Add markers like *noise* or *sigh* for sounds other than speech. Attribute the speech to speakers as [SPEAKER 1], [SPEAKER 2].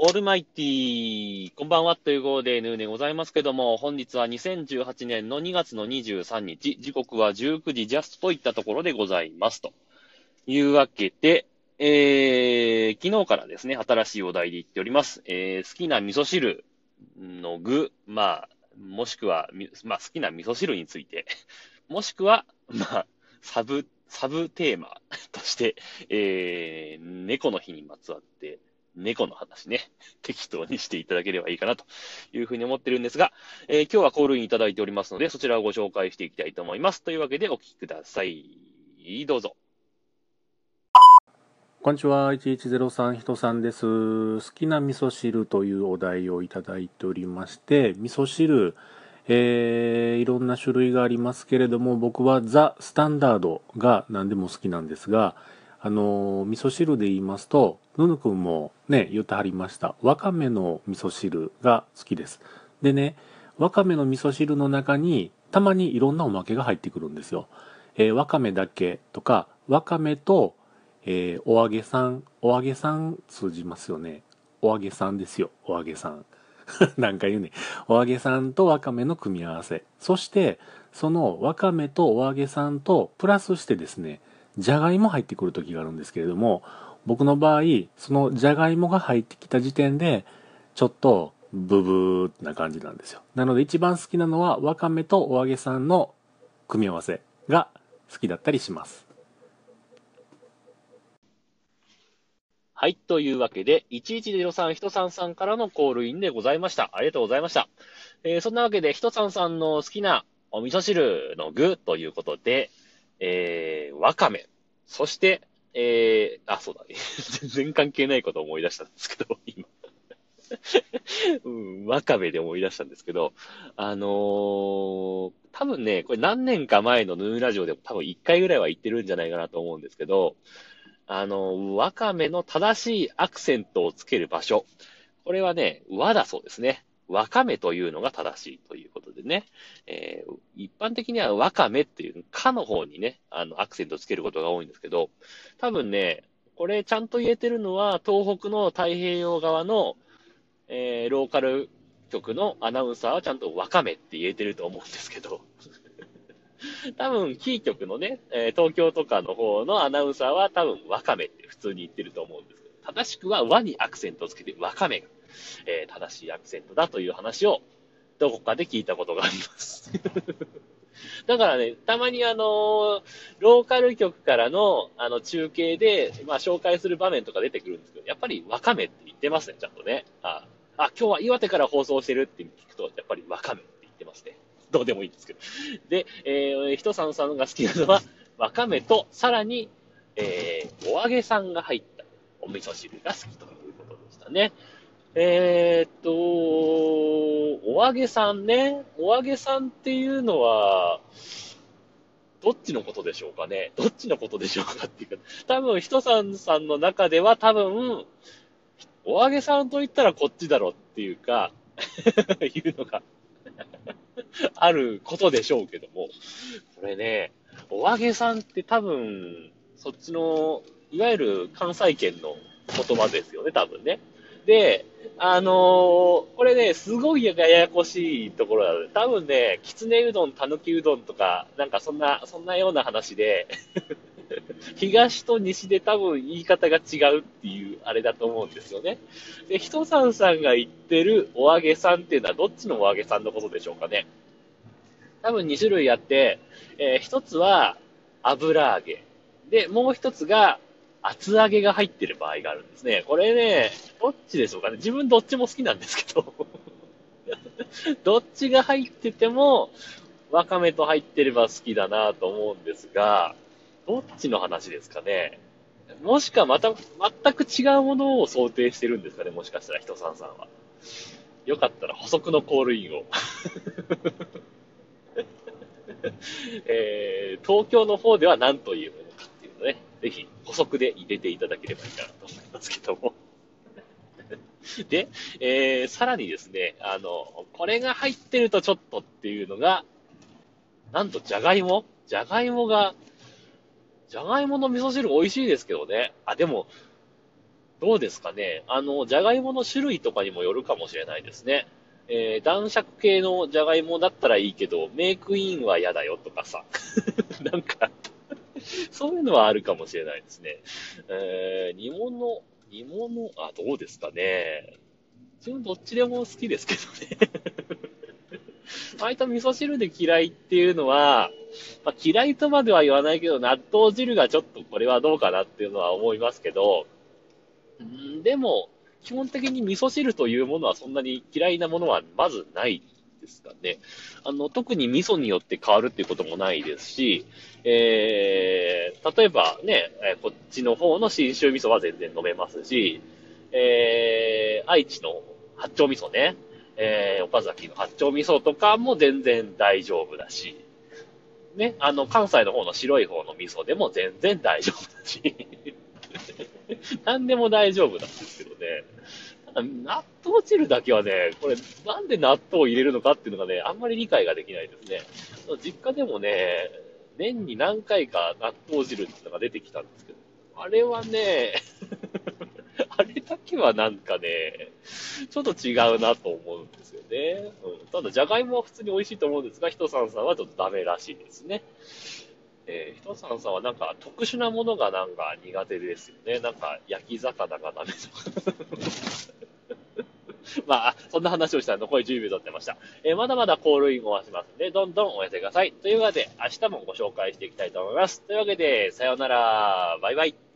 [SPEAKER 1] オールマイティー、こんばんはという号でヌーでございますけども、本日は2018年の2月の23日、時刻は19時ジャストといったところでございます。というわけで、えー、昨日からですね、新しいお題で言っております。えー、好きな味噌汁の具、まあ、もしくは、まあ、好きな味噌汁について、*laughs* もしくは、まあ、サブ、サブテーマとして、えー、猫の日にまつわって、猫の話ね、*laughs* 適当にしていただければいいかなというふうに思ってるんですが、えー今日はコールインいただいておりますので、そちらをご紹介していきたいと思います。というわけでお聞きください。どうぞ。
[SPEAKER 2] こんにちは、1103人さんです。好きな味噌汁というお題をいただいておりまして、味噌汁、えー、いろんな種類がありますけれども、僕はザ・スタンダードが何でも好きなんですが、あの味噌汁で言いますと、ぬぬくんもね、言ってはりました。わかめの味噌汁が好きです。でね、わかめの味噌汁の中に、たまにいろんなおまけが入ってくるんですよ。えーわかめだけとか、わかめと、えーお揚げさん、お揚げさん通じますよね。お揚げさんですよ、お揚げさん。*laughs* なんか言うね。お揚げさんとわかめの組み合わせ。そして、そのわかめとお揚げさんとプラスしてですね、じゃがいも入ってくる時があるんですけれども、僕の場合、そのじゃがいもが入ってきた時点で、ちょっとブブーな感じなんですよ。なので一番好きなのはわかめとお揚げさんの組み合わせが好きだったりします。
[SPEAKER 1] はい。というわけで、1103人さんさんからのコールインでございました。ありがとうございました。えーそんなわけで、人さんさんの好きなお味噌汁の具ということで、えー、わかめ。そして、えー、あ、そうだね。*laughs* 全然関係ないことを思い出したんですけど、*laughs* 今。うん、わかめで思い出したんですけど、あのー多分ね、これ何年か前のヌーラジオでも多分1回ぐらいは言ってるんじゃないかなと思うんですけど、あの、わかめの正しいアクセントをつける場所。これはね、和だそうですね。わかめというのが正しいというでね。えー一般的にはわかめっていう、かの方にね、あの、アクセントつけることが多いんですけど、多分ね、これちゃんと言えてるのは、東北の太平洋側の、えーローカル局のアナウンサーはちゃんとわかめって言えてると思うんですけど、*laughs* 多分、キー局のね、え東京とかの方のアナウンサーは多分、わかめって普通に言ってると思うんですけど、正しくは和にアクセントをつけて、わかめが、えー正しいアクセントだという話を、どこかで聞いたことがあります。*laughs* だからね、たまにあのローカル局からの、あの、中継で、まあ、紹介する場面とか出てくるんですけど、やっぱりわかめって言ってますね、ちゃんとね。あ、あ今日は岩手から放送してるって聞くと、やっぱりわかめって言ってますね。どうでもいいんですけど。で、えー、ひとさんさんが好きなのは、わかめと、さらに、えー、お揚げさんが入ったお味噌汁が好きということでしたね。えーっと、お揚げさんね。お揚げさんっていうのは、どっちのことでしょうかね。どっちのことでしょうかっていうか、多分、ひとさんさんの中では多分、お揚げさんと言ったらこっちだろっていうか、*laughs* いうのが *laughs* あることでしょうけども、これね、お揚げさんって多分、そっちの、いわゆる関西圏の言葉ですよね、多分ね。で、あのーこれね、すごいややこしいところなので、多分ね、きつねうどん、たぬきうどんとか、なんかそんな、そんなような話で、*laughs* 東と西で多分言い方が違うっていうあれだと思うんですよね。で、ひとさんさんが言ってるお揚げさんっていうのはどっちのお揚げさんのことでしょうかね。多分2種類あって、えー一つは油揚げ。で、もう一つが厚揚げが入ってる場合があるんですね。これね、どっちでしょうかね。自分どっちも好きなんですけど。*laughs* どっちが入ってても、わかめと入ってれば好きだなと思うんですが、どっちの話ですかね。もしかまた、全く違うものを想定してるんですかね。もしかしたら、人さんさんは。よかったら補足のコールインを。*laughs* えー東京の方では何というものかっていうのね、ぜひ補足で入れていただければいいかなと思いますけども。*laughs* で、えーさらにですね、あの、これが入ってるとちょっとっていうのが、なんとじゃがいも？じゃがいもが、じゃがいもの味噌汁美味しいですけどね。あ、でも、どうですかね。あの、じゃがいもの種類とかにもよるかもしれないですね。えー、男爵系のじゃがいもだったらいいけど、メイクインは嫌だよとかさ。*laughs* なんか、*laughs* そういうのはあるかもしれないですね。えー、煮物、煮物、あ、どうですかね。自分どっちでも好きですけどね。*laughs* 割と味噌汁で嫌いっていうのは、まあ、嫌いとまでは言わないけど、納豆汁がちょっとこれはどうかなっていうのは思いますけど、んでも、基本的に味噌汁というものはそんなに嫌いなものはまずないですかね。あの、特に味噌によって変わるっていうこともないですし、えー、例えばね、こっちの方の信州味噌は全然飲めますし、えー、愛知の八丁味噌ね、えー、岡崎の八丁味噌とかも全然大丈夫だし、ね、あの、関西の方の白い方の味噌でも全然大丈夫だし、*laughs* 何でも大丈夫なんですけどただ、納豆汁だけはね、これ、なんで納豆を入れるのかっていうのがね、あんまり理解ができないですね。実家でもね、年に何回か納豆汁っていうのが出てきたんですけど、あれはね、*laughs* あれだけはなんかね、ちょっと違うなと思うんですよね。うん、ただ、じゃがいもは普通に美味しいと思うんですが、ひとさんさんはちょっとダメらしいですね。えー、ひとさんさんはなんか特殊なものがなんか苦手ですよね。なんか焼き魚がダメとか。まあ、そんな話をしたら残り10秒経ってました。えー、まだまだコールインをはしますので、どんどんお寄せください。というわけで、明日もご紹介していきたいと思います。というわけで、さようなら。バイバイ。